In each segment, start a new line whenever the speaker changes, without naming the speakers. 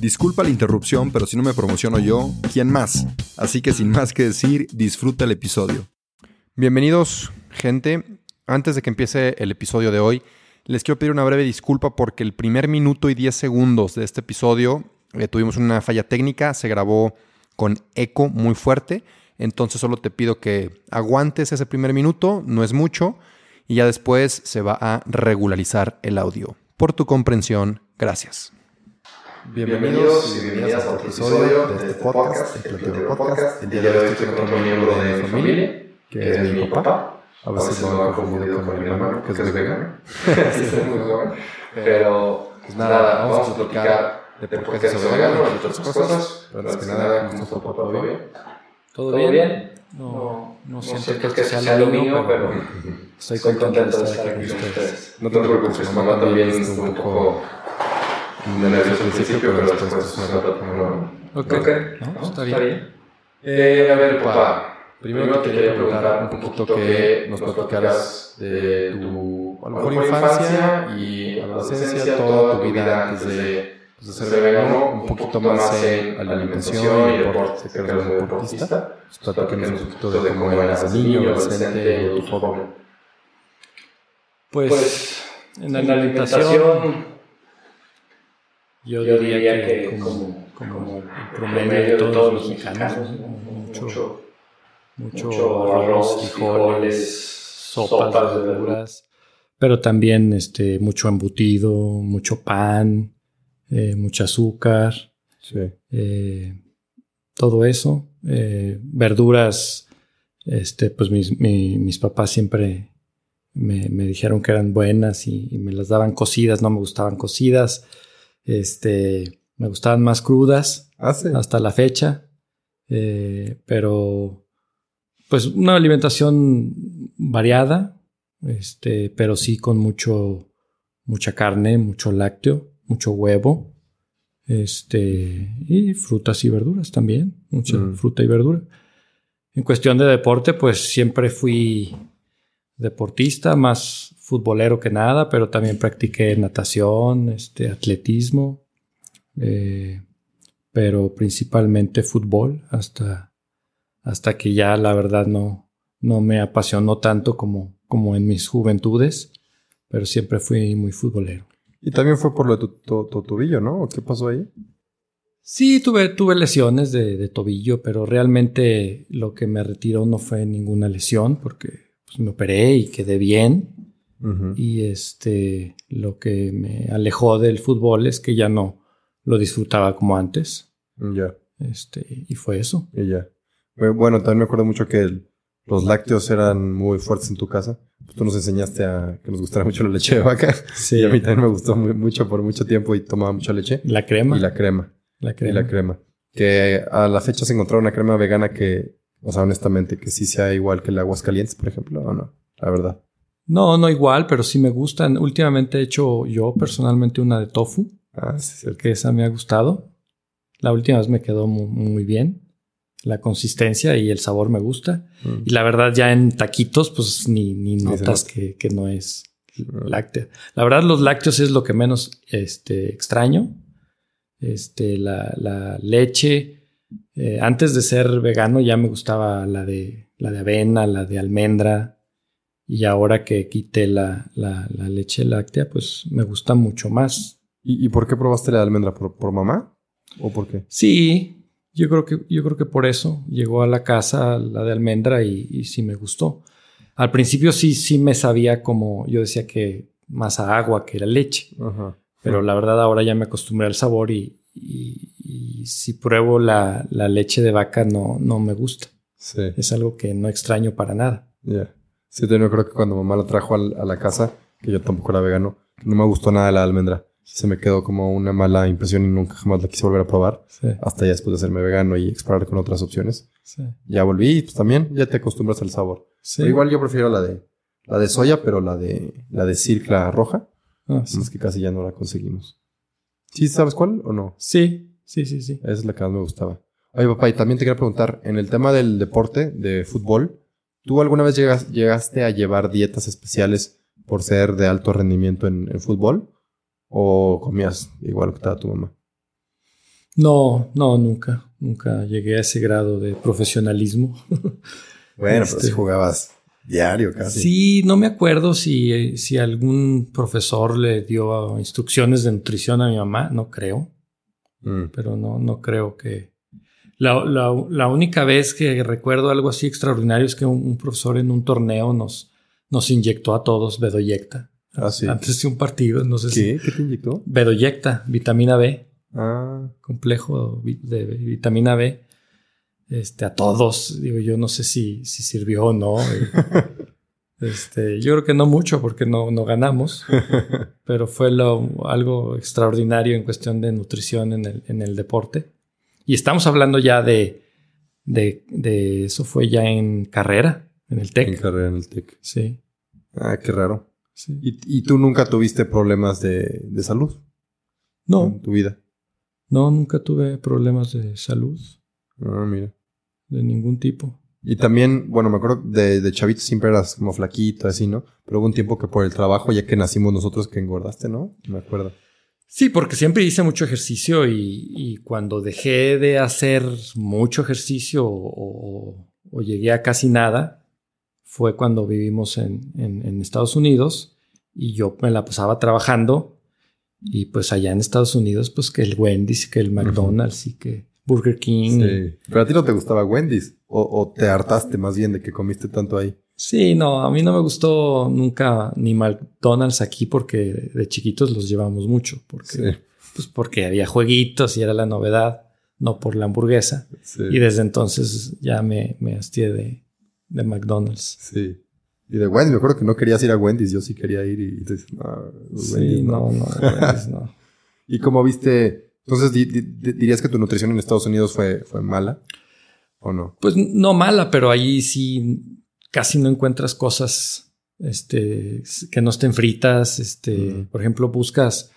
Disculpa la interrupción, pero si no me promociono yo, ¿quién más? Así que sin más que decir, disfruta el episodio. Bienvenidos, gente. Antes de que empiece el episodio de hoy, les quiero pedir una breve disculpa porque el primer minuto y 10 segundos de este episodio eh, tuvimos una falla técnica, se grabó con eco muy fuerte, entonces solo te pido que aguantes ese primer minuto, no es mucho, y ya después se va a regularizar el audio. Por tu comprensión, gracias.
Bienvenidos y bienvenidas a otro episodio de este podcast, el Podcast. El día de hoy estoy con otro miembro de mi familia, que es mi papá. A veces lo han confundido con mi hermano, que es vegano. es muy joven. Pero, pues nada, vamos a platicar de por qué es vegano y otras cosas. Pero antes que nada, ¿cómo está papá? ¿Todo bien?
¿Todo bien? No, no, siento que sea lo mío, pero estoy contento de estar aquí con ustedes.
No te preocupes, mamá también estuvo un poco de nervios al principio, pero después es una plática normal.
Ok,
¿No?
está bien.
Eh, a ver, papá. Primero te quería preguntar un poquito que nos platicaras de tu a lo mejor infancia y adolescencia, toda tu vida antes de, pues, de ser vegano, un poquito más en la alimentación y deporte, que eres muy deportista. Pues, platícanos un poquito de cómo eras niño, adolescente o tu joven.
Pues en la alimentación, yo diría que como, como el promedio de todos los mexicanos, mucho, mucho arroz, frijoles, sopas de verduras, pero también este, mucho embutido, mucho pan, eh, mucho azúcar, eh, todo eso. Eh, verduras, este, pues mis, mi- mis papás siempre me, me dijeron que eran buenas y, y me las daban cocidas, no me gustaban cocidas. Este, me gustaban más crudas
Ah, sí.
hasta la fecha. Eh, pero, pues, una alimentación variada, este, pero sí con mucho, mucha carne, mucho lácteo, mucho huevo, este, y frutas y verduras también, mucha
Mm.
fruta y verdura. En cuestión de deporte, pues siempre fui deportista, más futbolero que nada, pero también practiqué natación, este, atletismo, eh, pero principalmente fútbol, hasta, hasta que ya la verdad no, no me apasionó tanto como, como en mis juventudes, pero siempre fui muy futbolero.
Y también fue por lo de tu, tu- tu tobillo, ¿no? ¿O ¿Qué pasó ahí?
Sí, tuve, tuve lesiones de, de tobillo, pero realmente lo que me retiró no fue ninguna lesión, porque pues, me operé y quedé bien. Y este, lo que me alejó del fútbol es que ya no lo disfrutaba como antes.
Ya,
Este, y fue eso.
y ya. Bueno, también me acuerdo mucho que el- los lácteos eran muy fuertes en tu casa. Pues tú nos enseñaste a que nos gustara mucho la leche de vaca.
Sí,
Y a mí también me gustó muy- mucho por mucho tiempo y tomaba mucha leche.
la crema.
Y la crema.
la
Y
crema.
la crema. Que a la fecha se encontró una crema vegana que, o sea, honestamente, que sí sea igual que el aguas calientes, por ejemplo, o no. La verdad.
No, no igual, pero sí me gustan. Últimamente he hecho yo personalmente una de tofu,
Ah, sí,
que esa me ha gustado. La última vez me quedó mu- muy, bien. La consistencia y el sabor me gusta.
Mm.
Y la verdad, ya en taquitos, pues ni, ni notas
nota.
que, que no es
Mm.
láctea. La verdad, los lácteos es lo que menos este, extraño. Este, la, la leche. eh, antes de ser vegano ya me gustaba la de, la de avena, la de almendra. Y ahora que quité la, la, la leche láctea, pues me gusta mucho más.
¿Y, y por qué probaste la de almendra? ¿Por, por mamá? ¿O por qué?
Sí, yo creo que, yo creo que por eso llegó a la casa la de almendra y, y sí me gustó. Al principio sí, sí me sabía como, yo decía que más a agua que la leche. Pero la verdad ahora ya me acostumbré al sabor y, si pruebo la, leche de vaca no, no me gusta. Es algo que no extraño para nada.
Ya. Sí, yo creo que cuando mamá la trajo a la casa, que yo tampoco era vegano, no me gustó nada la almendra. Se me quedó como una mala impresión y nunca jamás la quise volver a probar. Hasta ya después de hacerme vegano y explorar con otras opciones. Ya volví y pues también ya te acostumbras al sabor. igual yo prefiero la de la de soya, pero la de la de circla roja. Ah, Es que casi ya no la conseguimos. ¿Sí sabes cuál o no?
Sí, sí, sí, sí.
Esa es la que más me gustaba. Oye, papá, y también te quería preguntar, en el tema del deporte, de fútbol, ¿tú alguna vez llegaste a llevar dietas especiales por ser de alto rendimiento en, fútbol? ¿O comías igual que estaba tu mamá?
No, no, nunca. Nunca llegué a ese grado de profesionalismo.
bueno, pues este, jugabas diario casi.
Sí, no me acuerdo si, si algún profesor le dio instrucciones de nutrición a mi mamá, no creo. Mm. Pero no, no creo que. La, la, única vez que recuerdo algo así extraordinario es que un, profesor en un torneo nos, nos inyectó a todos bedoyecta.
Ah, sí.
Antes de un partido, no sé
¿Qué? Si, ¿Qué te inyectó?
Bedoyecta, vitamina B.
Ah.
Complejo de vitamina B este, a todos. Digo, yo no sé si, si sirvió o no. este, yo creo que no mucho porque no, no ganamos, pero fue lo, algo extraordinario en cuestión de nutrición en el, en el deporte. Y estamos hablando ya de, de, de, eso fue ya en carrera, en el TEC.
En carrera, en el TEC.
Sí.
Ah, qué raro. ¿Y, ¿Y, tú nunca tuviste problemas de, de salud?
No.
En tu vida.
No, nunca tuve problemas de salud.
Ah, mira
de ningún tipo.
Y también, bueno, me acuerdo de, de chavito siempre eras como flaquito, así, ¿no? Pero hubo un tiempo que por el trabajo, ya que nacimos nosotros, que engordaste, ¿no? Me acuerdo.
Sí, porque siempre hice mucho ejercicio y, cuando dejé de hacer mucho ejercicio o, llegué a casi nada, fue cuando vivimos en, en, Estados Unidos y yo me la pasaba trabajando y pues allá en Estados Unidos, pues que el Wendy's, que el McDonald's y que Burger King.
Sí. Pero a ti no te gustaba Wendy's o, te hartaste más bien de que comiste tanto ahí.
Sí, no, a mí no me gustó nunca ni McDonald's aquí porque de chiquitos los llevamos mucho. Porque, pues porque había jueguitos y era la novedad, no por la hamburguesa. Y desde entonces ya me, me hastié de, de McDonald's.
Sí. Y de Wendy's, me acuerdo que no querías ir a Wendy's, yo sí quería ir y te
no, sí, no, no, Wendy's no.
¿Y cómo viste entonces, ¿dirías que tu nutrición en Estados Unidos fue, fue mala o no?
Pues no mala, pero ahí sí casi no encuentras cosas este, que no estén fritas. Este, Por ejemplo, buscas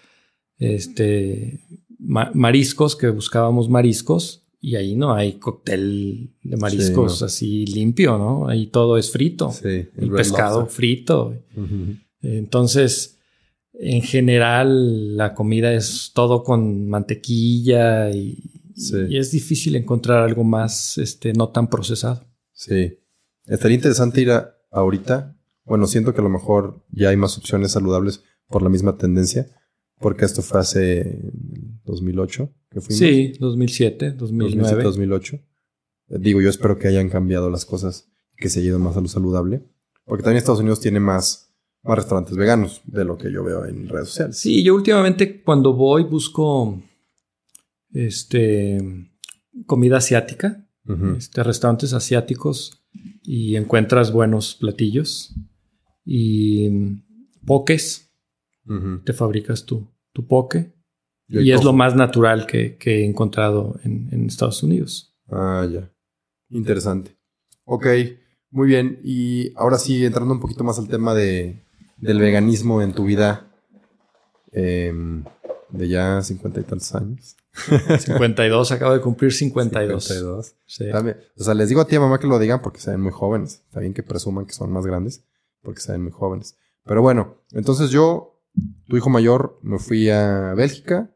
este, mariscos, que buscábamos mariscos, y ahí no hay cóctel de mariscos así limpio, ¿no? Ahí todo es frito.
Sí,
el, pescado frito. Entonces, en general la comida es todo con mantequilla y, es difícil encontrar algo más este, no tan procesado.
Sí. Estaría interesante ir a, ahorita. Bueno, siento que a lo mejor ya hay más opciones saludables por la misma tendencia, porque esto fue hace 2008 que fuimos.
Sí, 2007, 2009.
2008. Digo, yo espero que hayan cambiado las cosas, que se haya ido más a lo saludable, porque también Estados Unidos tiene más más restaurantes veganos de lo que yo veo en redes sociales.
Sí, yo últimamente cuando voy busco este comida asiática, este, restaurantes asiáticos y encuentras buenos platillos y pokés. Te fabricas tu, tu poke. Y, es lo más natural que, he encontrado en, en, Estados Unidos.
Ah, ya. Interesante. Ok, muy bien. Y ahora sí, entrando un poquito más al tema de, del veganismo en tu vida em, de ya cincuenta y tantos años.
52, acabo de cumplir 52.
52. Sí. O sea, les digo a ti y a mamá que lo digan porque se ven muy jóvenes. Está bien que presuman que son más grandes porque se ven muy jóvenes. Pero bueno, entonces yo, tu hijo mayor, me fui a Bélgica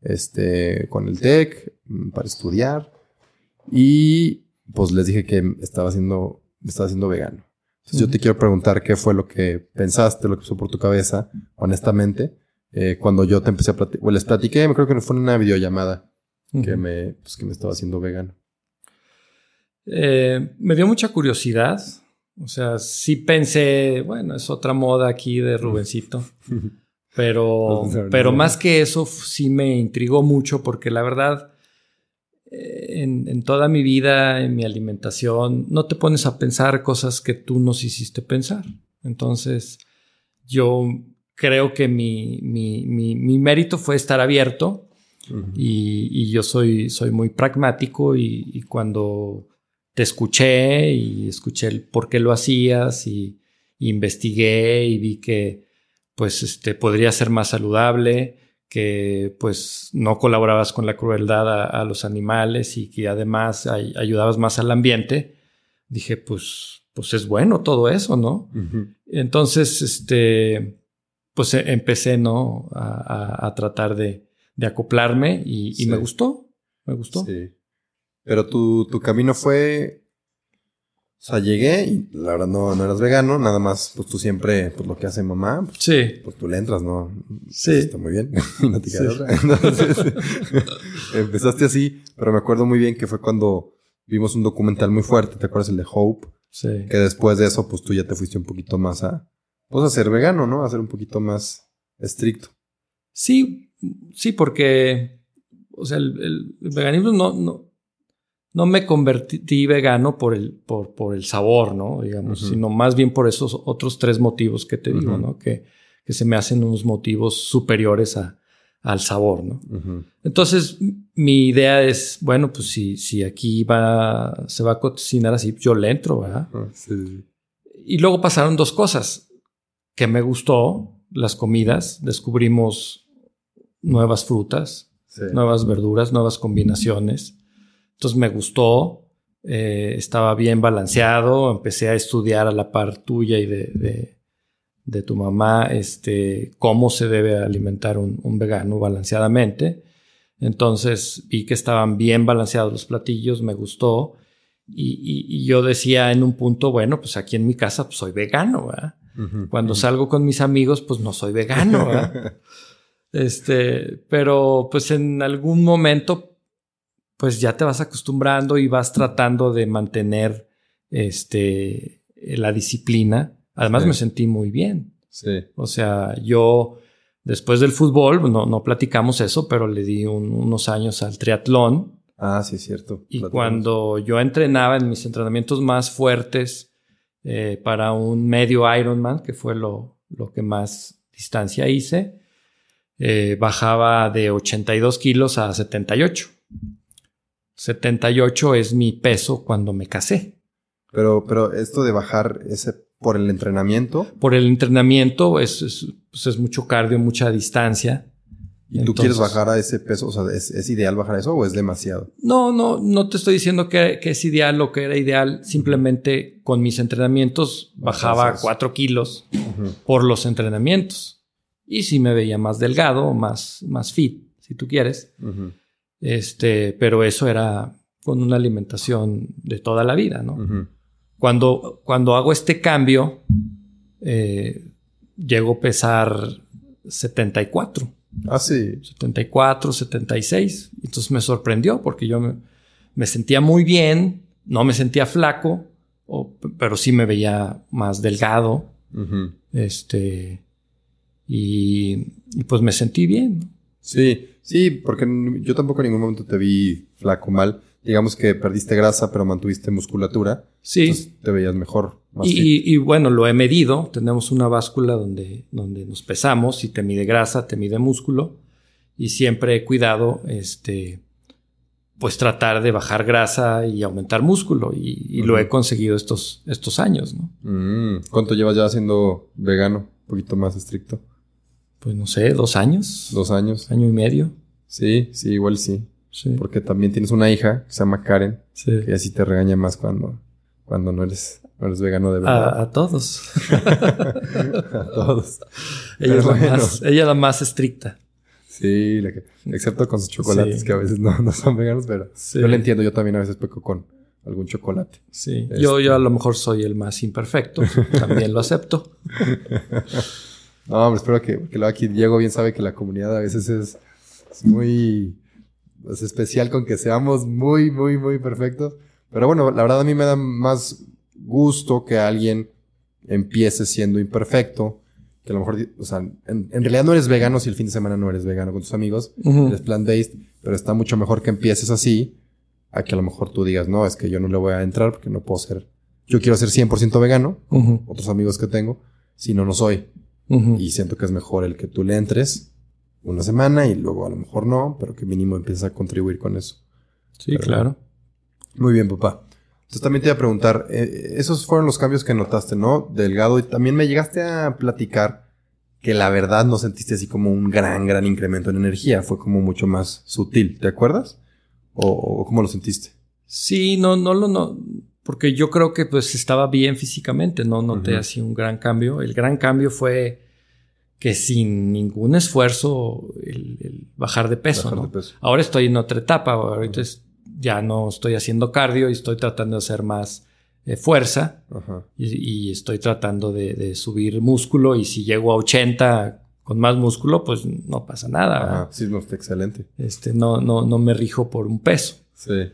este, con el TEC mm, para estudiar y pues les dije que estaba haciendo, estaba haciendo vegano yo te quiero preguntar qué fue lo que pensaste, lo que pasó por tu cabeza, honestamente, eh, cuando yo te empecé a platicar, o les platiqué, me creo que fue en una videollamada que, me, pues, que me estaba haciendo vegano.
Eh, me dio mucha curiosidad O sea, sí pensé, bueno, es otra moda aquí de Rubencito. Pero, pero más que eso, sí me intrigó mucho porque la verdad, eh, en, en, toda mi vida, en mi alimentación, no te pones a pensar cosas que tú nos hiciste pensar. Entonces, yo creo que mi, mi, mi, mérito fue estar abierto y, y, yo soy, soy muy pragmático y, y, cuando te escuché y escuché el por qué lo hacías y, investigué y vi que pues este podría ser más saludable, que pues no colaborabas con la crueldad a, los animales y que además ayudabas más al ambiente, dije pues pues es bueno todo eso, ¿no? Entonces, este, pues e, empecé, ¿no? A, tratar de, acoplarme y, me gustó, me gustó. Sí.
Pero tu, tu camino fue o sea, llegué y la verdad no, no eras vegano, nada más, pues tú siempre, pues lo que hace mamá, pues,
sí.
pues tú le entras, ¿no?
Sí.
está muy bien, no te quedas Entonces, empezaste así, pero me acuerdo muy bien que fue cuando vimos un documental muy fuerte, ¿te acuerdas? El de Hope.
Sí.
Que después de eso, pues tú ya te fuiste un poquito más a, pues a ser vegano, ¿no? A ser un poquito más estricto.
Sí, sí, porque, o sea, el, el veganismo no, no, no me convertí vegano por el, por, por el sabor, ¿no? Digamos, sino más bien por esos otros tres motivos que te digo, ¿no? Que, que, se me hacen unos motivos superiores a, al sabor, ¿no? Entonces, mi idea es, bueno, pues si, si aquí va, se va a cocinar así, yo le entro, ¿verdad? Ah, sí. Y luego pasaron dos cosas que me gustó, las comidas, descubrimos nuevas frutas, nuevas verduras, nuevas combinaciones entonces me gustó, eh, estaba bien balanceado, empecé a estudiar a la par tuya y de, de, tu mamá este, cómo se debe alimentar un, vegano balanceadamente. Entonces vi que estaban bien balanceados los platillos, me gustó. Y, yo decía en un punto, bueno, pues aquí en mi casa pues, soy vegano, ¿verdad? Cuando salgo con mis amigos, pues no soy vegano, ¿verdad? este, pero pues en algún momento pues ya te vas acostumbrando y vas tratando de mantener este, la disciplina. Además me sentí muy bien.
Sí.
O sea, yo después del fútbol, no, no platicamos eso, pero le di unos años al triatlón.
Ah, sí, es cierto.
Y cuando yo entrenaba en mis entrenamientos más fuertes eh, para un medio Ironman, que fue lo, lo que más distancia hice, eh, bajaba de 82 kilos a 78. 78 es mi peso cuando me casé.
Pero, pero esto de bajar ese por el entrenamiento.
Por el entrenamiento es, es, pues mucho cardio, mucha distancia.
¿Y tú quieres bajar a ese peso? O sea, ¿es, ideal bajar eso o es demasiado?
No, no, no te estoy diciendo que, es ideal o que era ideal. Simplemente con mis entrenamientos bajaba 4 kilos por los entrenamientos. Y si me veía más delgado, más, más fit, si tú quieres. Este, pero eso era con una alimentación de toda la vida, ¿no? cuando, cuando hago este cambio, eh, llego a pesar 74.
Ah, sí.
74, 76. Entonces me sorprendió porque yo me, sentía muy bien, no me sentía flaco, pero sí me veía más delgado. Este. Y, y, pues me sentí bien.
Sí, Sí, porque yo tampoco en ningún momento te vi flaco mal. Digamos que perdiste grasa, pero mantuviste musculatura.
Sí.
te veías mejor.
y, bueno, lo he medido. Tenemos una báscula donde, donde nos pesamos y te mide grasa, te mide músculo. Y siempre he cuidado, este, pues tratar de bajar grasa y aumentar músculo. Y, lo he conseguido estos, estos años, ¿no?
Mm, ¿Cuánto llevas ya siendo vegano? Un poquito más estricto
pues no sé, dos años.
Dos años.
Año y medio.
Sí, sí, igual sí. Sí. Porque también tienes una hija que se llama Karen.
Sí.
Que así te regaña más cuando, cuando no eres, no eres vegano de verdad.
A, todos.
a todos.
Ella es, la más, ella la más estricta.
Sí, excepto con sus chocolates que a veces no, no son veganos, pero yo le entiendo. Yo también a veces peco con algún chocolate.
Sí. Yo, yo a lo mejor soy el más imperfecto. también lo acepto.
No, hombre, espero que, que aquí Diego bien sabe que la comunidad a veces es, muy especial con que seamos muy, muy, muy perfectos. Pero bueno, la verdad a mí me da más
gusto que alguien empiece siendo imperfecto, que a lo mejor, o sea, en, realidad no eres vegano si el fin de semana no eres vegano con tus amigos, eres plant-based, pero está mucho mejor que empieces así, a que a lo mejor tú digas, no, es que yo no le voy a entrar porque no puedo ser, yo quiero ser 100% vegano, otros amigos que tengo, si no, no soy. Y siento que es mejor el que tú le entres una semana y luego a lo mejor no, pero que mínimo empieces a contribuir con eso.
Sí, claro.
Muy bien, papá. Entonces también te iba a preguntar, eh, esos fueron los cambios que notaste, ¿no? Delgado. Y también me llegaste a platicar que la verdad no sentiste así como un gran, gran incremento en energía. Fue como mucho más sutil. ¿Te acuerdas? ¿O, cómo lo sentiste?
Sí, no, no lo, no. Porque yo creo que pues estaba bien físicamente, no noté así un gran cambio. El gran cambio fue que sin ningún esfuerzo el, bajar de peso. Ahora estoy en otra etapa, ahorita ya no estoy haciendo cardio y estoy tratando de hacer más eh, fuerza y, estoy tratando de, subir músculo y si llego a 80 con más músculo, pues no pasa nada.
Sí, no está excelente.
Este, no, no, no me rijo por un peso.
Sí.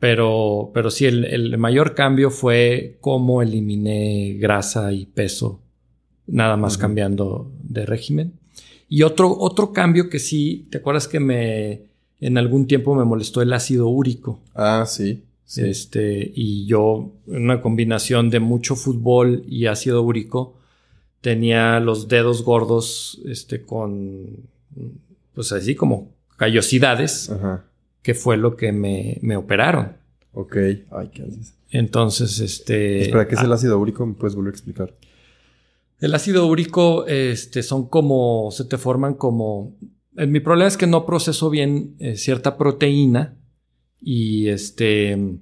Pero, pero sí, el, el mayor cambio fue cómo eliminé grasa y peso nada más cambiando de régimen. Y otro, otro cambio que sí, ¿te acuerdas que me en algún tiempo me molestó el ácido úrico?
Ah, sí.
Este, y yo, una combinación de mucho fútbol y ácido úrico, tenía los dedos gordos, este, con, pues así como callosidades, que fue lo que me, me operaron.
Ok. Ay, ¿qué haces?
Entonces, este...
Espera, ¿qué es el ah, ácido úrico? ¿Me puedes volver a explicar?
El ácido úrico este, son como, se te forman como... Eh, mi problema es que no proceso bien eh, cierta proteína y este...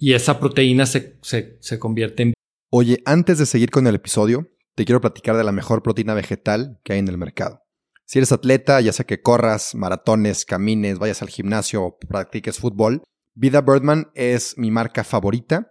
Y esa proteína se, se convierte en...
Oye, antes de seguir con el episodio, te quiero platicar de la mejor proteína vegetal que hay en el mercado. Si eres atleta, ya sea que corras, maratones, camines, vayas al gimnasio o practiques fútbol, Vida Birdman es mi marca favorita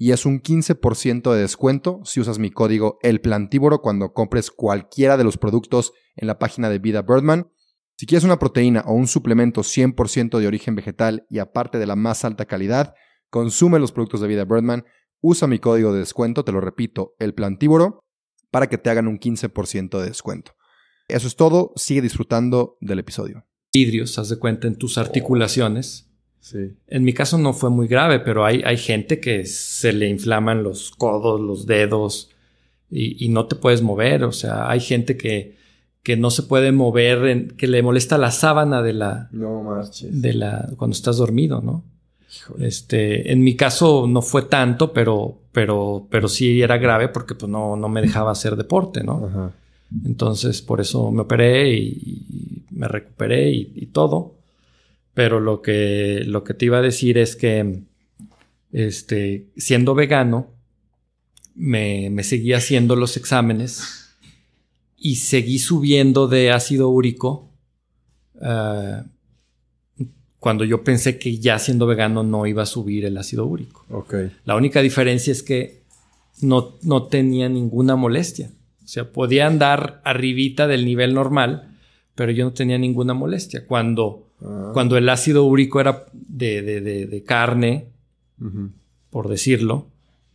y es un 15% de descuento si usas mi código El Plantívoro cuando compres cualquiera de los productos en la página de Vida Birdman. Si quieres una proteína o un suplemento 100% de origen vegetal y aparte de la más alta calidad, consume los productos de Vida Birdman, usa mi código de descuento, te lo repito, El Plantívoro, para que te hagan un 15% de descuento. Eso es todo, sigue disfrutando del episodio.
Vidrios, haz de cuenta, en tus articulaciones en mi caso no fue muy grave, pero hay, hay gente que se le inflaman los codos, los dedos y, no te puedes mover. O sea, hay gente que, que no se puede mover, que le molesta la sábana de la.
No
De la. cuando estás dormido, ¿no? Este, en mi caso no fue tanto, pero, pero, pero sí era grave porque pues no, no me dejaba hacer deporte, ¿no? Entonces, por eso me operé y, me recuperé y todo. Pero lo que, lo que te iba a decir es que, este, siendo vegano, me, me seguí haciendo los exámenes y seguí subiendo de ácido úrico ah, cuando yo pensé que ya siendo vegano no iba a subir el ácido úrico.
Okay.
La única diferencia es que no, no tenía ninguna molestia. O sea, podía andar arribita del nivel normal, pero yo no tenía ninguna molestia. Cuando Ah. Cuando el ácido úrico era de, de, carne, por decirlo,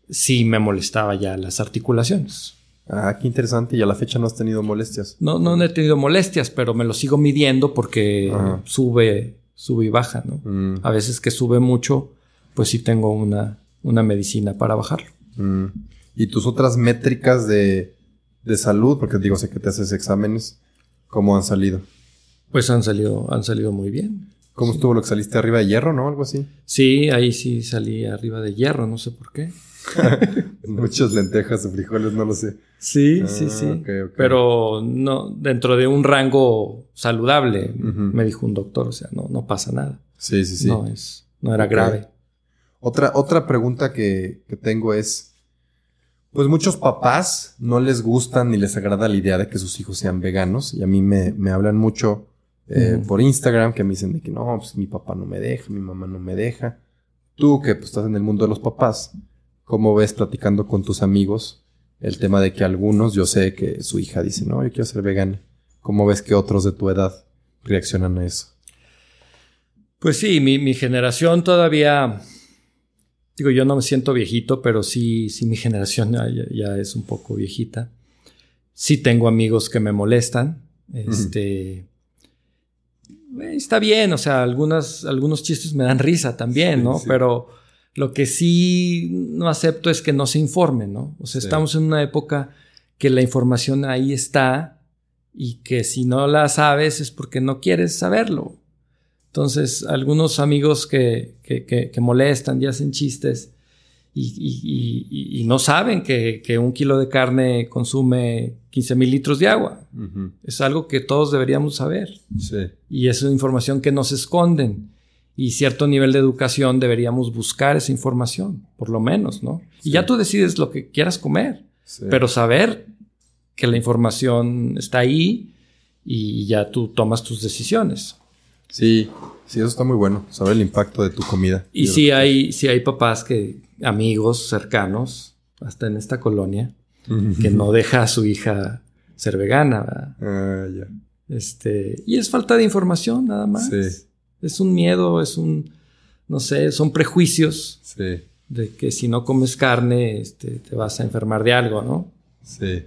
sí me molestaba ya las articulaciones.
Ah, qué interesante. Y a la fecha no has tenido molestias.
No, no he tenido molestias, pero me lo sigo midiendo porque sube, sube y baja, ¿no? Mm. A veces que sube mucho, pues sí tengo una, una medicina para bajarlo.
Mm. ¿Y tus otras métricas de, de salud? Porque digo, sé que te haces exámenes. ¿Cómo han salido?
Pues han salido, han salido muy bien.
¿Cómo estuvo lo que saliste arriba de hierro, no? Algo así.
Sí, ahí sí salí arriba de hierro, no sé por qué.
Muchas lentejas o frijoles, no lo sé.
Sí, sí, sí. Ah, Pero no, dentro de un rango saludable, me dijo un doctor, o sea, no, no pasa nada.
Sí, sí, sí.
No es, no era grave.
Otra, otra pregunta que, que tengo es,
Pues muchos papás no les gustan ni les agrada la idea de que sus hijos sean veganos y a mí me, me hablan mucho eh, por Instagram que me dicen de que no, pues mi papá no me deja, mi mamá no me deja. Tú que pues, estás en el mundo de los papás, ¿cómo ves platicando con tus amigos el tema de que algunos, yo sé que su hija dice, no, yo quiero ser vegana? ¿Cómo ves que otros de tu edad reaccionan a eso?
Pues sí, mi, mi generación todavía Digo, yo no me siento viejito, pero sí, sí mi generación ya, es un poco viejita. Sí tengo amigos que me molestan. Este. Está bien, o sea, algunas, algunos chistes me dan risa también, ¿no? Pero lo que sí no acepto es que no se informen, ¿no? O sea, estamos en una época que la información ahí está y que si no la sabes es porque no quieres saberlo. Entonces, algunos amigos que, molestan y hacen chistes y, no saben que, un kilo de carne consume 15 mil litros de agua. Es algo que todos deberíamos saber. Y es información que nos esconden. Y cierto nivel de educación deberíamos buscar esa información, por lo menos, ¿no? Y ya tú decides lo que quieras comer, pero saber que la información está ahí y ya tú tomas tus decisiones.
Sí, sí, eso está muy bueno, saber el impacto de tu comida.
Y sí hay, sí hay papás que, amigos cercanos, hasta en esta colonia, que no deja a su hija ser vegana. Ah, ya. Este, y es falta de información, nada más. Sí. Es un miedo, es un, no sé, son prejuicios. Sí. De que si no comes carne, este, te vas a enfermar de algo, ¿no?
Sí.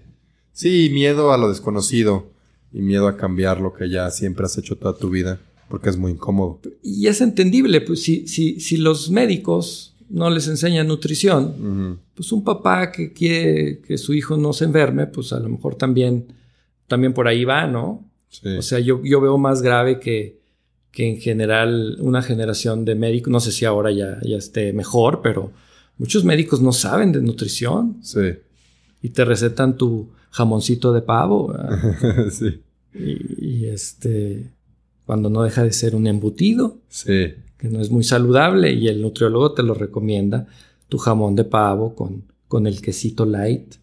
Sí, miedo a lo desconocido y miedo a cambiar lo que ya siempre has hecho toda tu vida. Porque es muy incómodo.
Y es entendible, pues si, si, si los médicos no les enseñan nutrición, pues un papá que quiere que su hijo no se enferme, pues a lo mejor también, también por ahí va, ¿no? O sea, yo, yo veo más grave que, que en general una generación de médicos, no sé si ahora ya, ya esté mejor, pero muchos médicos no saben de nutrición. Sí. Y te recetan tu jamoncito de pavo. sí. y, este cuando no deja de ser un embutido. Sí. Que no es muy saludable y el nutriólogo te lo recomienda. Tu jamón de pavo con, con el quesito light.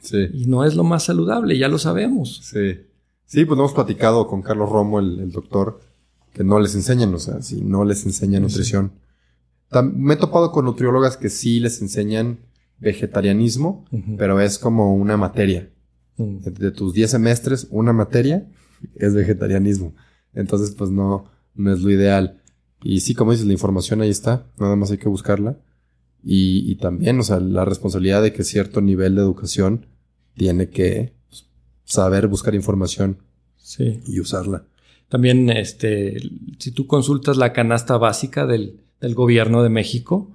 sí. Y no es lo más saludable, ya lo sabemos.
Sí. Sí, pues hemos platicado con Carlos Romo, el, doctor, que no les enseñan, o sea, si no les enseñan nutrición. me he topado con nutriólogas que sí les enseñan vegetarianismo, pero es como una materia. de, de, tus 10 semestres, una materia es vegetarianismo. Entonces, pues no, no es lo ideal. Y sí, como dices, la información ahí está, nada más hay que buscarla. Y, y también, o sea, la responsabilidad de que cierto nivel de educación tiene que pues, saber buscar información sí. y usarla.
También, este, si tú consultas la canasta básica del, del gobierno de México,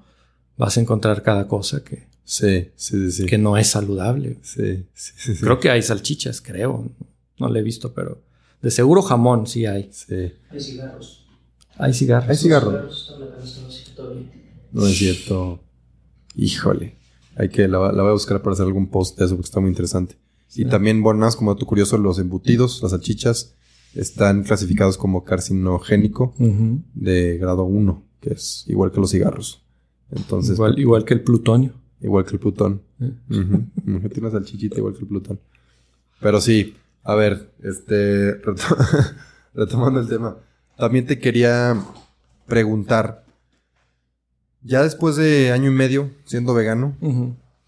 vas a encontrar cada cosa que,
sí, sí, sí,
que no es saludable. Sí, sí, sí, Creo que hay salchichas, creo. No le he visto, pero de seguro jamón sí hay. Sí.
Hay cigarros.
Hay cigarros.
Hay cigarros. No es cierto. Híjole. Hay que, la, voy a buscar para hacer algún post de eso porque está muy interesante. Y también, bueno, más como tu curioso, los embutidos, las salchichas, están clasificados como carcinogénico de grado 1, que es igual que los cigarros. Entonces.
Igual, que el plutonio.
Igual que el plutón. ¿Eh? Tiene una salchichita igual que el plutón. Pero sí, a ver, este, retomando el tema, también te quería preguntar, ya después de año y medio siendo vegano,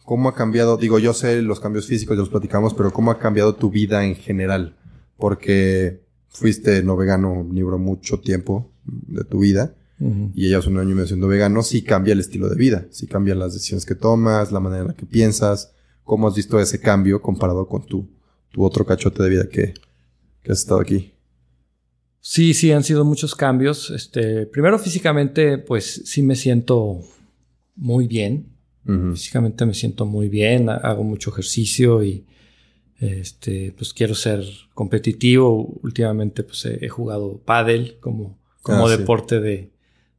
¿cómo ha cambiado? Digo, yo sé los cambios físicos, ya los platicamos, pero ¿cómo ha cambiado tu vida en general? Porque fuiste no vegano omnívoro mucho tiempo de tu vida y ya es un año y medio siendo vegano, sí cambia el estilo de vida, sí cambian las decisiones que tomas, la manera en la que piensas, cómo has visto ese cambio comparado con tu tu otro cachote de vida que, has estado aquí.
Sí, sí, han sido muchos cambios. Este, primero físicamente, pues sí me siento muy bien. Físicamente me siento muy bien, hago mucho ejercicio y este, pues quiero ser competitivo. Últimamente pues he, jugado pádel como, como ah, deporte de,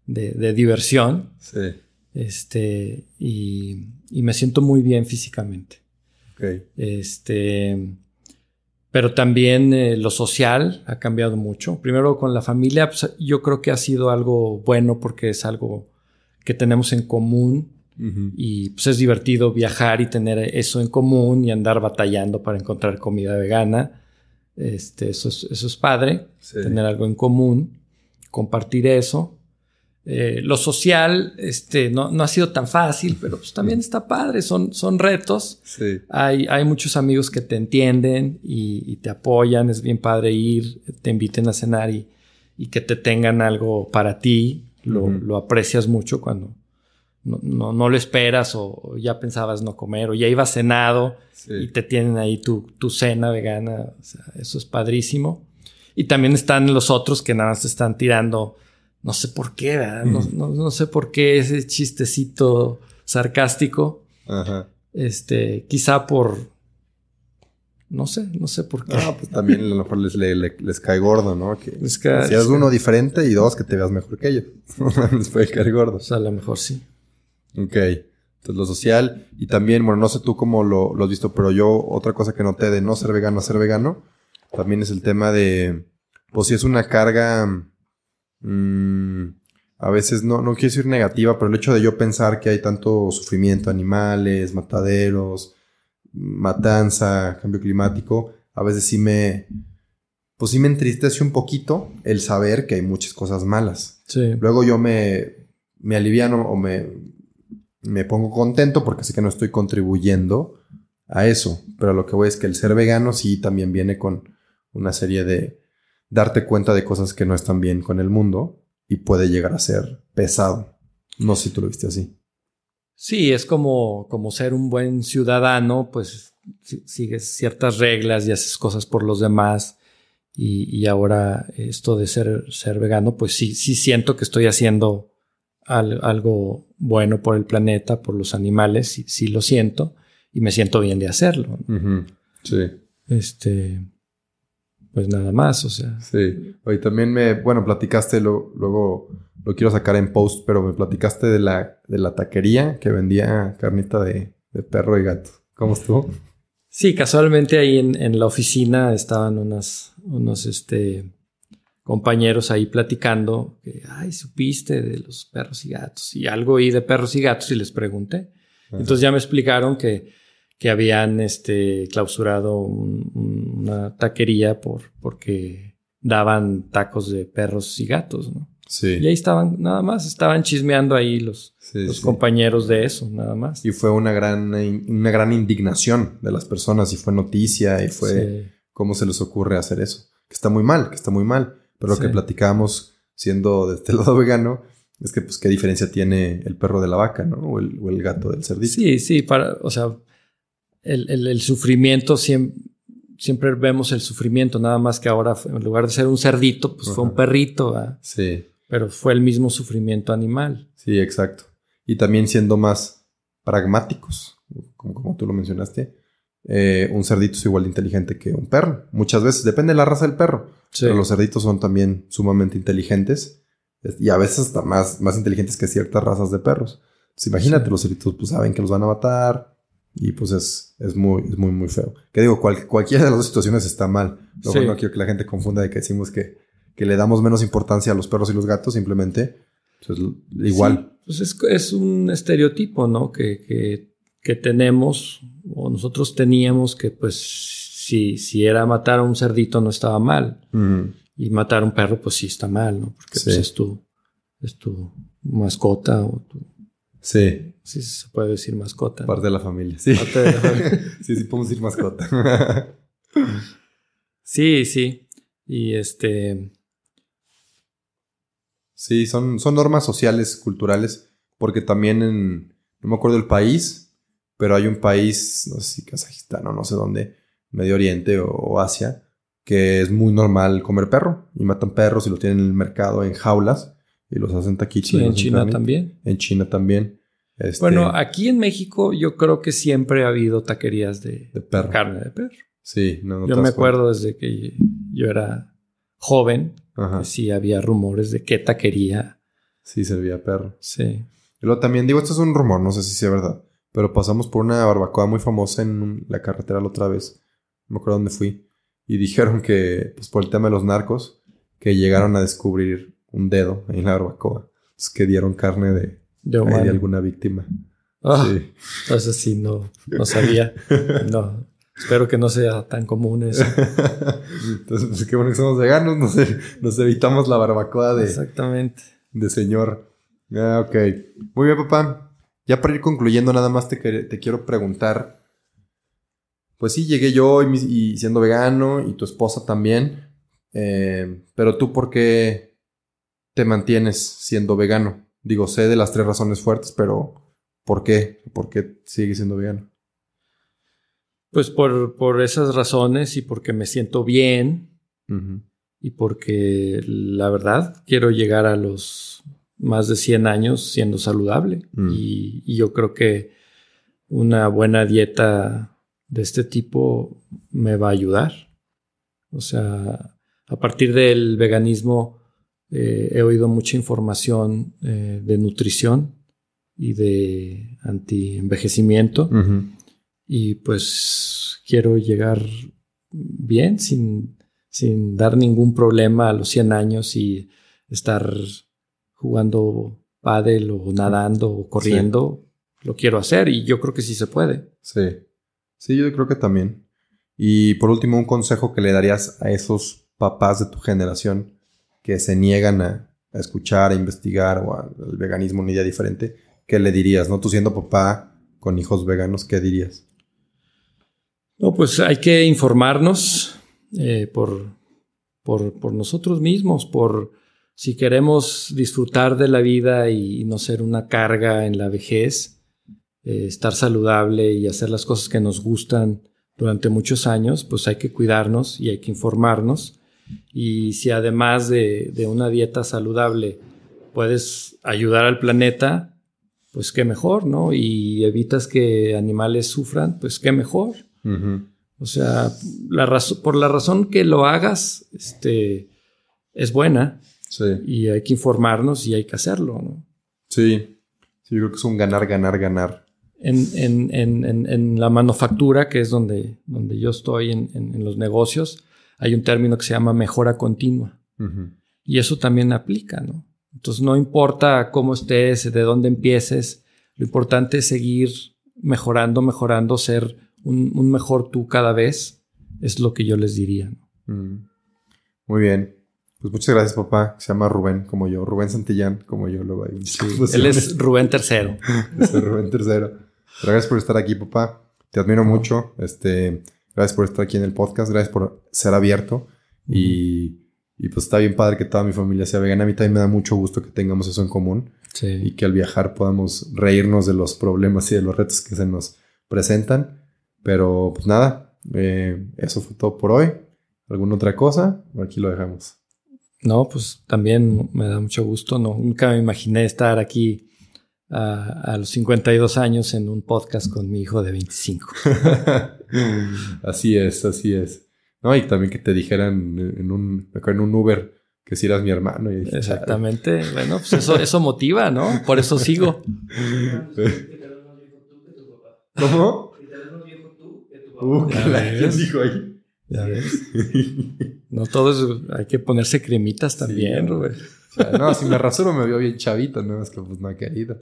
de, diversión. Sí. Este, y, y, me siento muy bien físicamente. Okay. Este, pero también eh, lo social ha cambiado mucho. Primero con la familia, pues, yo creo que ha sido algo bueno porque es algo que tenemos en común Y pues es divertido viajar y tener eso en común y andar batallando para encontrar comida vegana. Este, eso, es, eso es padre, tener algo en común, compartir eso. Eh, lo social este, no, no, ha sido tan fácil, pero pues también está padre, son, son retos.
Sí.
Hay, hay muchos amigos que te entienden y, te apoyan, es bien padre ir, te inviten a cenar y, y que te tengan algo para ti, lo, lo aprecias mucho cuando no, no, no, lo esperas o, ya pensabas no comer o ya ibas cenado y te tienen ahí tu, tu cena vegana, o sea, eso es padrísimo. Y también están los otros que nada más te están tirando no sé por qué, ¿verdad? No, no, sé por qué ese chistecito sarcástico.
Ajá.
Este, quizá por. No sé, no sé por qué.
Ah, pues también a lo mejor les, les, cae gordo, ¿no? Que les cae, si es uno diferente y dos, que te veas mejor que ellos. les puede caer gordo. O
sea, a lo mejor sí.
Ok. Entonces, lo social. Y también, bueno, no sé tú cómo lo, lo has visto, pero yo, otra cosa que noté de no ser vegano a ser vegano, también es el tema de. Pues si es una carga Mm, a veces no, no quiero decir negativa, pero el hecho de yo pensar que hay tanto sufrimiento, animales, mataderos, matanza, cambio climático, a veces sí me, pues sí me entristece un poquito el saber que hay muchas cosas malas. Luego yo me, me aliviano o me, me pongo contento porque sé que no estoy contribuyendo a eso. Pero lo que voy es que el ser vegano sí también viene con una serie de, darte cuenta de cosas que no están bien con el mundo y puede llegar a ser pesado. No sé si tú lo viste así.
Sí, es como, como ser un buen ciudadano, pues sigues ciertas reglas y haces cosas por los demás. Y, ahora esto de ser, ser vegano, pues sí, sí siento que estoy haciendo algo bueno por el planeta, por los animales, sí, sí, lo siento y me siento bien de hacerlo.
Sí.
Este, pues nada más, o sea.
Sí. Hoy también me, bueno, platicaste, lo, luego lo quiero sacar en post, pero me platicaste de la, de la taquería que vendía carnita de, perro y gato. ¿Cómo estuvo?
Sí, casualmente ahí en, la oficina estaban unas, unos este, compañeros ahí platicando que, ay, supiste de los perros y gatos. Y algo oí de perros y gatos y les pregunté. Entonces ya me explicaron que que habían este, clausurado una taquería por, porque daban tacos de perros y gatos, ¿no?
Sí.
Y ahí estaban, nada más, estaban chismeando ahí los, los compañeros de eso, nada más.
Y fue una gran, una gran indignación de las personas y fue noticia y fue cómo se les ocurre hacer eso. Que está muy mal, que está muy mal. Pero lo que platicábamos siendo de este lado vegano es que, pues, qué diferencia tiene el perro de la vaca, ¿no? O el, o el gato del cerdito.
Sí, sí, para, o sea, el, sufrimiento siempre, vemos el sufrimiento, nada más que ahora en lugar de ser un cerdito, pues fue un perrito.
Sí.
Pero fue el mismo sufrimiento animal.
Sí, exacto. Y también siendo más pragmáticos, como, como tú lo mencionaste, eh, un cerdito es igual de inteligente que un perro. Muchas veces, depende de la raza del perro. Pero los cerditos son también sumamente inteligentes y a veces hasta más, más inteligentes que ciertas razas de perros. imagínate, los cerditos pues saben que los van a matar, y pues es, es, muy, es muy, muy feo. Que digo, cualquiera de las dos situaciones está mal. Luego no quiero que la gente confunda de que decimos que, que, le damos menos importancia a los perros y los gatos, simplemente pues, igual.
pues es, es, un estereotipo, ¿no? Que, que, que, tenemos, o nosotros teníamos que, pues, si, si era matar a un cerdito no estaba mal. Y matar a un perro, pues sí está mal, ¿no? Porque pues, es, tu, es tu mascota o tu
Sí.
Sí, se puede decir mascota.
Parte de la familia. Sí. Parte de la familia. sí, sí, podemos decir mascota.
sí, sí. Y este.
Sí, son, son normas sociales, culturales, porque también en. No me acuerdo el país, pero hay un país, no sé si Kazajistán o no sé dónde, Medio Oriente o, Asia, que es muy normal comer perro. Y matan perros y los tienen en el mercado en jaulas y los hacen taquitos.
Sí, en China también.
En China también. Este,
bueno, aquí en México yo creo que siempre ha habido taquerías de, carne de perro.
Sí, no,
Yo me acuerdo desde que yo era joven, que sí había rumores de qué taquería.
Sí, servía perro.
Sí.
Y luego también digo, esto es un rumor, no sé si sea verdad, pero pasamos por una barbacoa muy famosa en la carretera la otra vez. No me acuerdo dónde fui. Y dijeron que, pues por el tema de los narcos, que llegaron a descubrir un dedo en la barbacoa. que dieron carne de,
de,
alguna víctima.
Ah, entonces sí, no, no sabía. No, espero que no sea tan común eso.
entonces, pues qué bueno que somos veganos, nos, nos evitamos la barbacoa de,
Exactamente.
de señor. Ah, ok. Muy bien, papá. Ya para ir concluyendo, nada más te, te quiero preguntar. Pues sí, llegué yo y, siendo vegano y tu esposa también. Eh, pero tú, ¿por qué te mantienes siendo vegano? Digo, sé de las tres razones fuertes, pero ¿por qué? ¿Por qué sigues siendo vegano?
Pues por, por esas razones y porque me siento bien y porque la verdad quiero llegar a los más de 100 años siendo saludable. Mm. Y, yo creo que una buena dieta de este tipo me va a ayudar. O sea, a partir del veganismo eh, he oído mucha información eh, de nutrición y de anti-envejecimiento. Y pues quiero llegar bien, sin, sin dar ningún problema a los 100 años y estar jugando pádel o nadando o corriendo, lo quiero hacer y yo creo que sí se puede.
Sí, sí, yo creo que también. Y por último, un consejo que le darías a esos papás de tu generación que se niegan a, escuchar, a investigar o al, veganismo una idea diferente, ¿qué le dirías? ¿No? Tú siendo papá con hijos veganos, ¿qué dirías?
No, pues hay que informarnos eh, por, por, por nosotros mismos, por si queremos disfrutar de la vida y no ser una carga en la vejez, eh, estar saludable y hacer las cosas que nos gustan durante muchos años, pues hay que cuidarnos y hay que informarnos. Y si además de, una dieta saludable puedes ayudar al planeta, pues qué mejor, ¿no? Y evitas que animales sufran, pues qué mejor. O sea, la por la razón que lo hagas, este, es buena. Y hay que informarnos y hay que hacerlo, ¿no?
Sí. sí yo creo que es un ganar, ganar, ganar.
En, en, en, en la manufactura, que es donde, donde yo estoy en, los negocios, hay un término que se llama mejora continua. Y eso también aplica, ¿no? Entonces no importa cómo estés, de dónde empieces, lo importante es seguir mejorando, mejorando, ser un, mejor tú cada vez, es lo que yo les diría. ¿no?
Muy bien. Pues muchas gracias, papá. Se llama Rubén, como yo. Rubén Santillán, como yo. Luego hay
él es Rubén III.
es Rubén III. gracias por estar aquí, papá. Te admiro mucho. Este, gracias por estar aquí en el podcast. Gracias por ser abierto. Y, y, pues está bien padre que toda mi familia sea vegana. A mí también me da mucho gusto que tengamos eso en común. Sí. Y que al viajar podamos reírnos de los problemas y de los retos que se nos presentan. Pero pues nada, eh, eso fue todo por hoy. ¿Alguna otra cosa? Aquí lo dejamos.
No, pues también me da mucho gusto. No, nunca me imaginé estar aquí a, los 52 años en un podcast con mi hijo de 25.
así es, así es. No, y también que te dijeran en un, en un Uber que si eras mi hermano.
Exactamente. Bueno, pues eso, eso motiva, ¿no? Por eso sigo.
¿Cómo? Uh, ¿Quién dijo ahí?
Ya ves. no todo hay que ponerse cremitas también, Rubén.
no, si me rasuro me veo bien chavito, no es que pues no ha querido.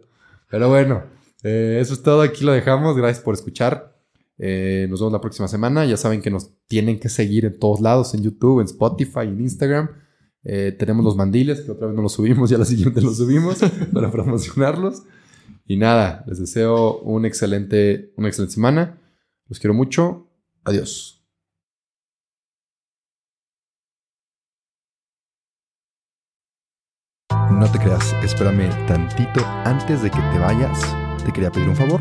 Pero bueno, eh, eso es todo. Aquí lo dejamos. Gracias por escuchar. Eh, nos vemos la próxima semana. Ya saben que nos tienen que seguir en todos lados, en YouTube, en Spotify, en Instagram. Eh, tenemos los mandiles, que otra vez no los subimos, ya la siguiente los subimos para promocionarlos. Y nada, les deseo un excelente, una excelente semana. Los quiero mucho. Adiós. No te creas, espérame tantito antes de que te vayas. Te quería pedir un favor.